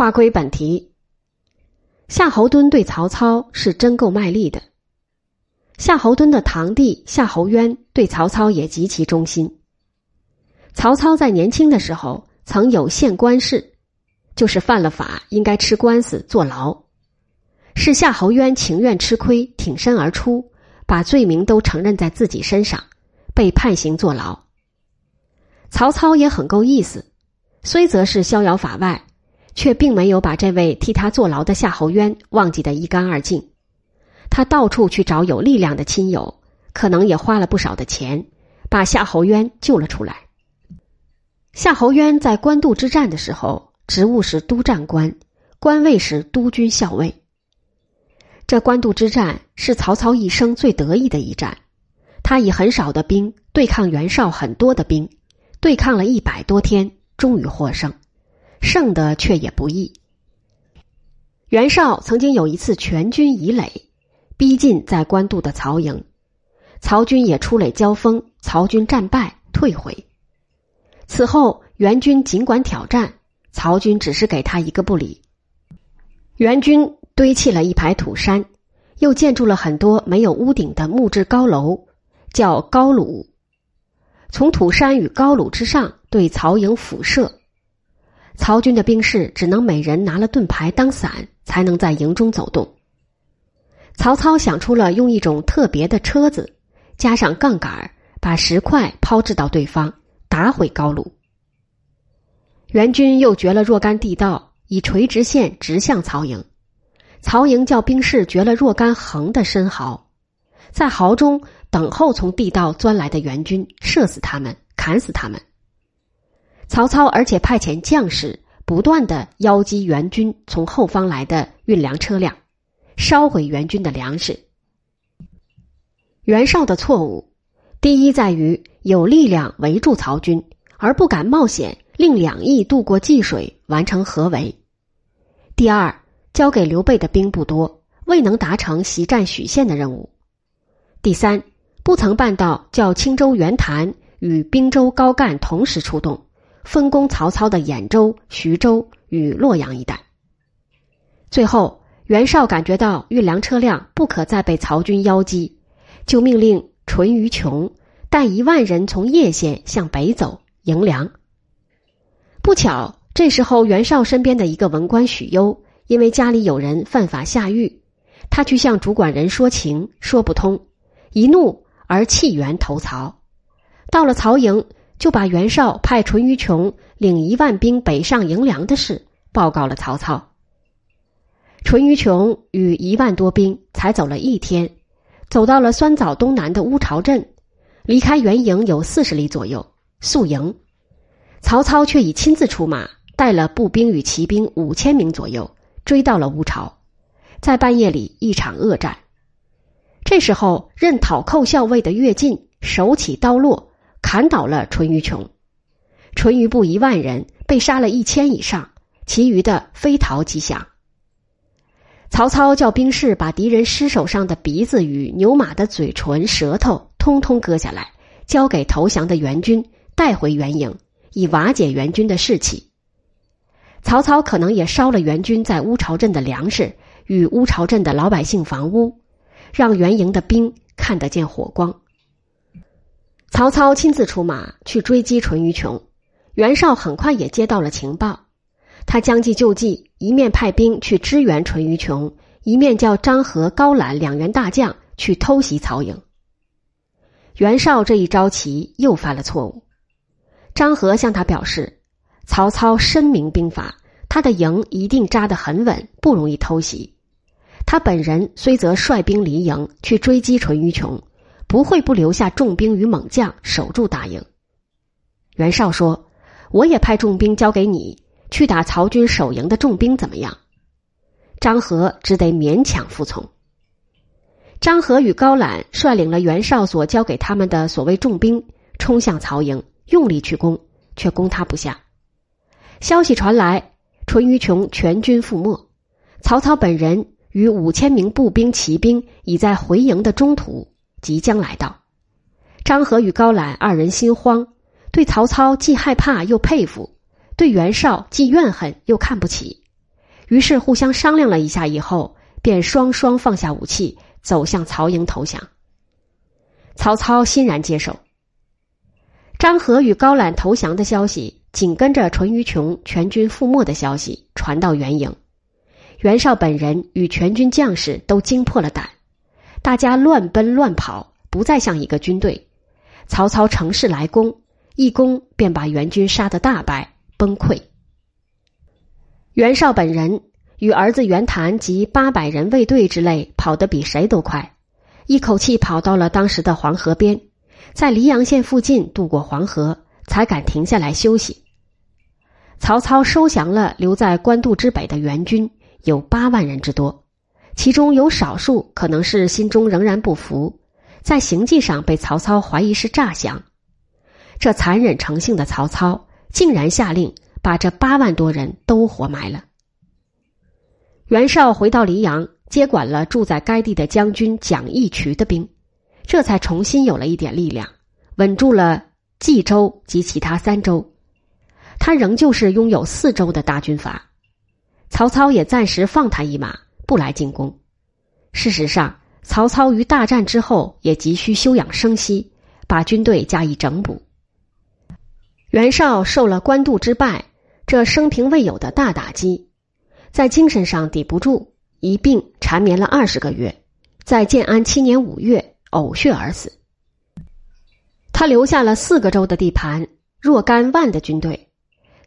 话归本题，夏侯惇对曹操是真够卖力的。夏侯惇的堂弟夏侯渊对曹操也极其忠心。曹操在年轻的时候曾有陷官事，就是犯了法应该吃官司坐牢，是夏侯渊情愿吃亏挺身而出，把罪名都承认在自己身上，被判刑坐牢。曹操也很够意思，虽则是逍遥法外。却并没有把这位替他坐牢的夏侯渊忘记得一干二净，他到处去找有力量的亲友，可能也花了不少的钱，把夏侯渊救了出来。夏侯渊在官渡之战的时候，职务是督战官，官位是督军校尉。这官渡之战是曹操一生最得意的一战，他以很少的兵对抗袁绍很多的兵，对抗了一百多天，终于获胜。胜的却也不易。袁绍曾经有一次全军以垒，逼近在官渡的曹营，曹军也出垒交锋，曹军战败退回。此后袁军尽管挑战，曹军只是给他一个不理。袁军堆砌了一排土山，又建筑了很多没有屋顶的木质高楼，叫高鲁。从土山与高鲁之上对曹营辐射。曹军的兵士只能每人拿了盾牌当伞，才能在营中走动。曹操想出了用一种特别的车子，加上杠杆，把石块抛掷到对方，打毁高炉。援军又掘了若干地道，以垂直线直向曹营。曹营叫兵士掘了若干横的深壕，在壕中等候从地道钻来的援军，射死他们，砍死他们。曹操而且派遣将士不断的邀击援军从后方来的运粮车辆，烧毁援军的粮食。袁绍的错误，第一在于有力量围住曹军，而不敢冒险令两翼渡过济水完成合围；第二，交给刘备的兵不多，未能达成袭占许县的任务；第三，不曾办到叫青州袁谭与滨州高干同时出动。分攻曹操的兖州、徐州与洛阳一带。最后，袁绍感觉到运粮车辆不可再被曹军邀击，就命令淳于琼带一万人从叶县向北走迎粮。不巧，这时候袁绍身边的一个文官许攸，因为家里有人犯法下狱，他去向主管人说情，说不通，一怒而弃袁投曹。到了曹营。就把袁绍派淳于琼领一万兵北上迎粮的事报告了曹操。淳于琼与一万多兵才走了一天，走到了酸枣东南的乌巢镇，离开原营有四十里左右，宿营。曹操却已亲自出马，带了步兵与骑兵五千名左右，追到了乌巢，在半夜里一场恶战。这时候，任讨寇校尉的乐进手起刀落。砍倒了淳于琼，淳于部一万人被杀了一千以上，其余的非逃即降。曹操叫兵士把敌人尸首上的鼻子与牛马的嘴唇、舌头通通割下来，交给投降的援军带回援营，以瓦解援军的士气。曹操可能也烧了援军在乌巢镇的粮食与乌巢镇的老百姓房屋，让援营的兵看得见火光。曹操亲自出马去追击淳于琼，袁绍很快也接到了情报，他将计就计，一面派兵去支援淳于琼，一面叫张合、高览两员大将去偷袭曹营。袁绍这一招棋又犯了错误，张合向他表示，曹操深明兵法，他的营一定扎得很稳，不容易偷袭。他本人虽则率兵离营去追击淳于琼。不会不留下重兵与猛将守住大营。袁绍说：“我也派重兵交给你去打曹军守营的重兵，怎么样？”张合只得勉强服从。张合与高览率领了袁绍所交给他们的所谓重兵，冲向曹营，用力去攻，却攻他不下。消息传来，淳于琼全军覆没，曹操本人与五千名步兵、骑兵已在回营的中途。即将来到，张合与高览二人心慌，对曹操既害怕又佩服，对袁绍既怨恨又看不起，于是互相商量了一下以后，便双双放下武器，走向曹营投降。曹操欣然接受。张合与高览投降的消息，紧跟着淳于琼全军覆没的消息传到援营，袁绍本人与全军将士都惊破了胆，大家乱奔乱跑，不再像一个军队。曹操乘势来攻，一攻便把援军杀得大败，崩溃。袁绍本人与儿子袁谭及八百人卫队之类跑得比谁都快，一口气跑到了当时的黄河边。在黎阳县附近渡过黄河，才敢停下来休息。曹操收降了留在官渡之北的援军，有八万人之多，其中有少数可能是心中仍然不服，在行迹上被曹操怀疑是诈降。这残忍成性的曹操，竟然下令把这八万多人都活埋了。袁绍回到黎阳，接管了住在该地的将军蒋义渠的兵。这才重新有了一点力量，稳住了冀州及其他三州。他仍旧是拥有四州的大军阀，曹操也暂时放他一马，不来进攻。事实上，曹操于大战之后也急需休养生息，把军队加以整补。袁绍受了官渡之败，这生平未有的大打击，在精神上抵不住，一病缠绵了二十个月，在建安七年五月。呕血而死。他留下了四个州的地盘，若干万的军队，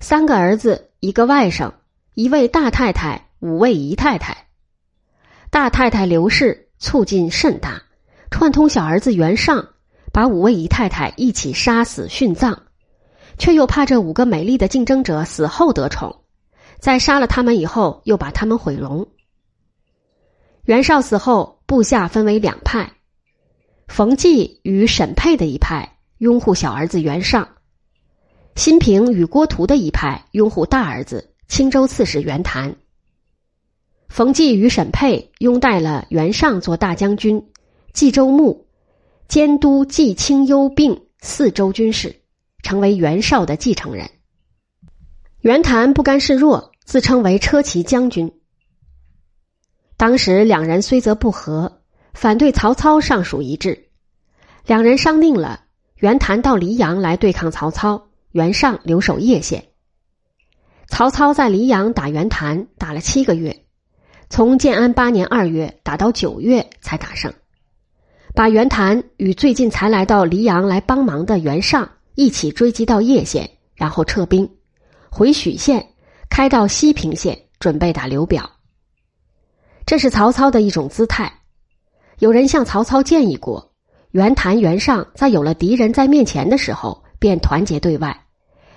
三个儿子，一个外甥，一位大太太，五位姨太太。大太太刘氏促进甚大，串通小儿子袁尚，把五位姨太太一起杀死殉葬，却又怕这五个美丽的竞争者死后得宠，在杀了他们以后，又把他们毁容。袁绍死后，部下分为两派。冯骥与沈佩的一派拥护小儿子袁尚，辛平与郭图的一派拥护大儿子青州刺史袁谭。冯骥与沈佩拥戴了袁尚做大将军、冀州牧、监督冀青幽并四州军事，成为袁绍的继承人。袁谭不甘示弱，自称为车骑将军。当时两人虽则不和。反对曹操尚属一致，两人商定了，袁谭到黎阳来对抗曹操，袁尚留守叶县。曹操在黎阳打袁谭，打了七个月，从建安八年二月打到九月才打胜，把袁谭与最近才来到黎阳来帮忙的袁尚一起追击到叶县，然后撤兵回许县，开到西平县，准备打刘表。这是曹操的一种姿态。有人向曹操建议过，袁谭、袁尚在有了敌人在面前的时候，便团结对外；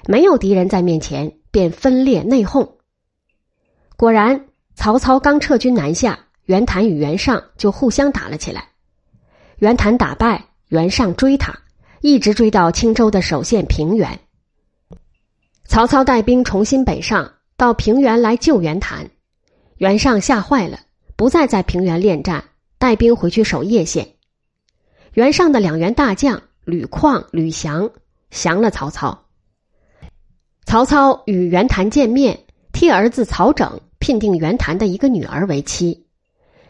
没有敌人在面前，便分裂内讧。果然，曹操刚撤军南下，袁谭与袁尚就互相打了起来。袁谭打败，袁尚追他，一直追到青州的首县平原。曹操带兵重新北上，到平原来救袁谭，袁尚吓坏了，不再在平原恋战。带兵回去守叶县，袁尚的两员大将吕旷、吕翔降了曹操。曹操与袁谭见面，替儿子曹整聘定袁谭的一个女儿为妻。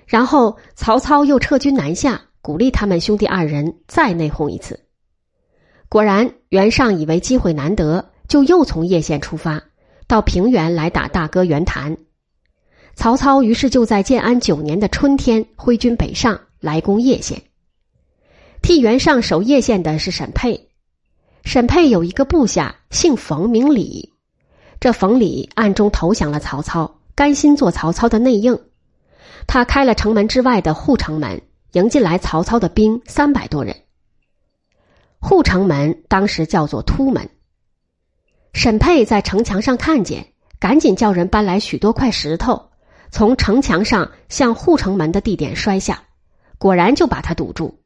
然后曹操又撤军南下，鼓励他们兄弟二人再内讧一次。果然，袁尚以为机会难得，就又从叶县出发，到平原来打大哥袁谭。曹操于是就在建安九年的春天挥军北上来攻叶县。替袁尚守叶县的是沈佩，沈佩有一个部下姓冯名李，这冯李暗中投降了曹操，甘心做曹操的内应。他开了城门之外的护城门，迎进来曹操的兵三百多人。护城门当时叫做突门。沈佩在城墙上看见，赶紧叫人搬来许多块石头。从城墙上向护城门的地点摔下，果然就把他堵住。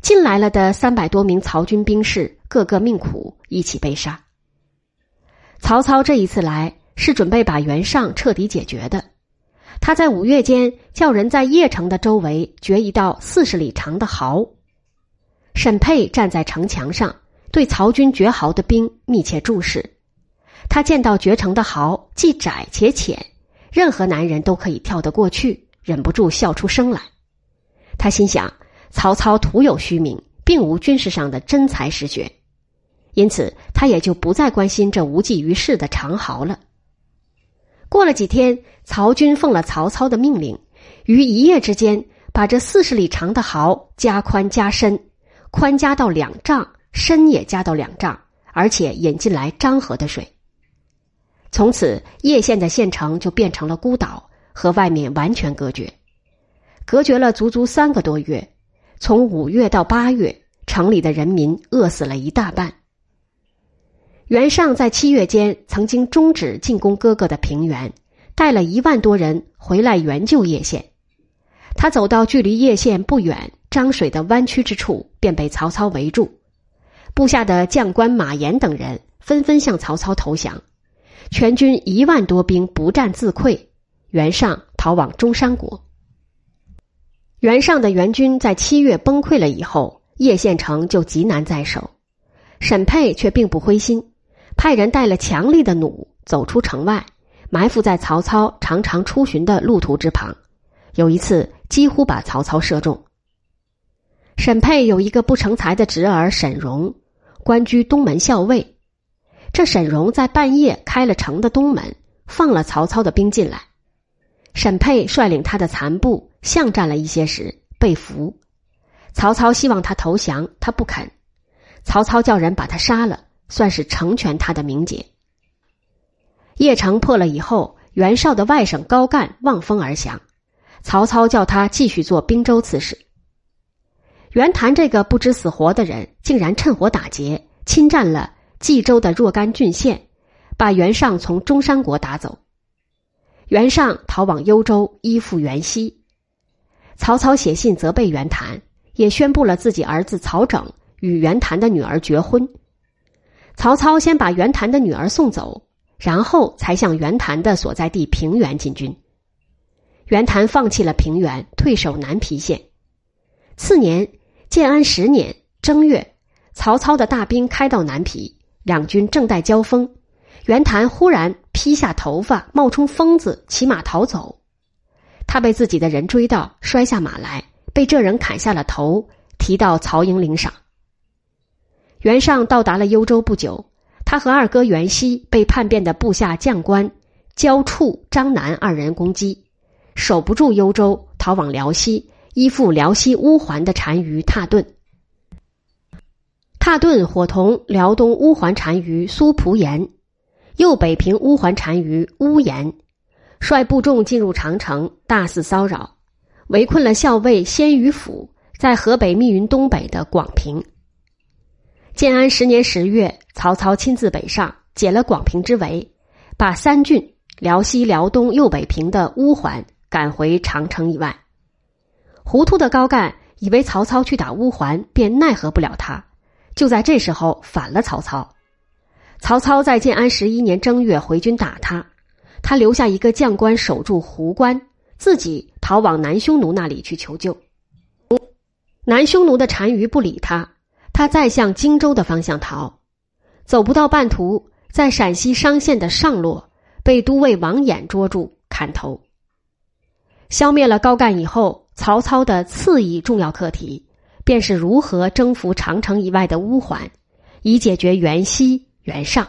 进来了的三百多名曹军兵士，个个命苦，一起被杀。曹操这一次来是准备把袁尚彻底解决的。他在五月间叫人在邺城的周围掘一道四十里长的壕。沈佩站在城墙上，对曹军掘壕的兵密切注视。他见到掘成的壕既窄且浅。任何男人都可以跳得过去，忍不住笑出声来。他心想：曹操徒有虚名，并无军事上的真才实学，因此他也就不再关心这无济于事的长壕了。过了几天，曹军奉了曹操的命令，于一夜之间把这四十里长的壕加宽加深，宽加到两丈，深也加到两丈，而且引进来漳河的水。从此，叶县的县城就变成了孤岛，和外面完全隔绝。隔绝了足足三个多月，从五月到八月，城里的人民饿死了一大半。袁尚在七月间曾经终止进攻哥哥的平原，带了一万多人回来援救叶县。他走到距离叶县不远漳水的弯曲之处，便被曹操围住。部下的将官马延等人纷纷向曹操投降。全军一万多兵不战自溃，袁尚逃往中山国。袁尚的援军在七月崩溃了以后，叶县城就极难在守。沈佩却并不灰心，派人带了强力的弩走出城外，埋伏在曹操常常出巡的路途之旁。有一次，几乎把曹操射中。沈佩有一个不成才的侄儿沈荣，官居东门校尉。这沈荣在半夜开了城的东门，放了曹操的兵进来。沈佩率领他的残部巷战了一些时，被俘。曹操希望他投降，他不肯。曹操叫人把他杀了，算是成全他的名节。邺城破了以后，袁绍的外甥高干望风而降，曹操叫他继续做兵州刺史。袁谭这个不知死活的人，竟然趁火打劫，侵占了。冀州的若干郡县，把袁尚从中山国打走。袁尚逃往幽州，依附袁熙。曹操写信责备袁谭，也宣布了自己儿子曹整与袁谭的女儿绝婚。曹操先把袁谭的女儿送走，然后才向袁谭的所在地平原进军。袁谭放弃了平原，退守南皮县。次年，建安十年正月，曹操的大兵开到南皮。两军正待交锋，袁谭忽然披下头发，冒充疯子，骑马逃走。他被自己的人追到，摔下马来，被这人砍下了头，提到曹营领赏。袁尚到达了幽州不久，他和二哥袁熙被叛变的部下将官焦触、张南二人攻击，守不住幽州，逃往辽西，依附辽西乌桓的单于蹋顿。蹋顿伙同辽东乌桓单于苏蒲延，右北平乌桓单于乌延，率部众进入长城，大肆骚扰，围困了校尉鲜于府在河北密云东北的广平。建安十年十月，曹操亲自北上，解了广平之围，把三郡辽西、辽东、右北平的乌桓赶回长城以外。糊涂的高干以为曹操去打乌桓，便奈何不了他。就在这时候反了曹操。曹操在建安十一年正月回军打他，他留下一个将官守住壶关，自己逃往南匈奴那里去求救。南匈奴的单于不理他，他再向荆州的方向逃，走不到半途，在陕西商县的上洛被都尉王衍捉住砍头。消灭了高干以后，曹操的次一重要课题。便是如何征服长城以外的乌桓，以解决袁熙、袁尚。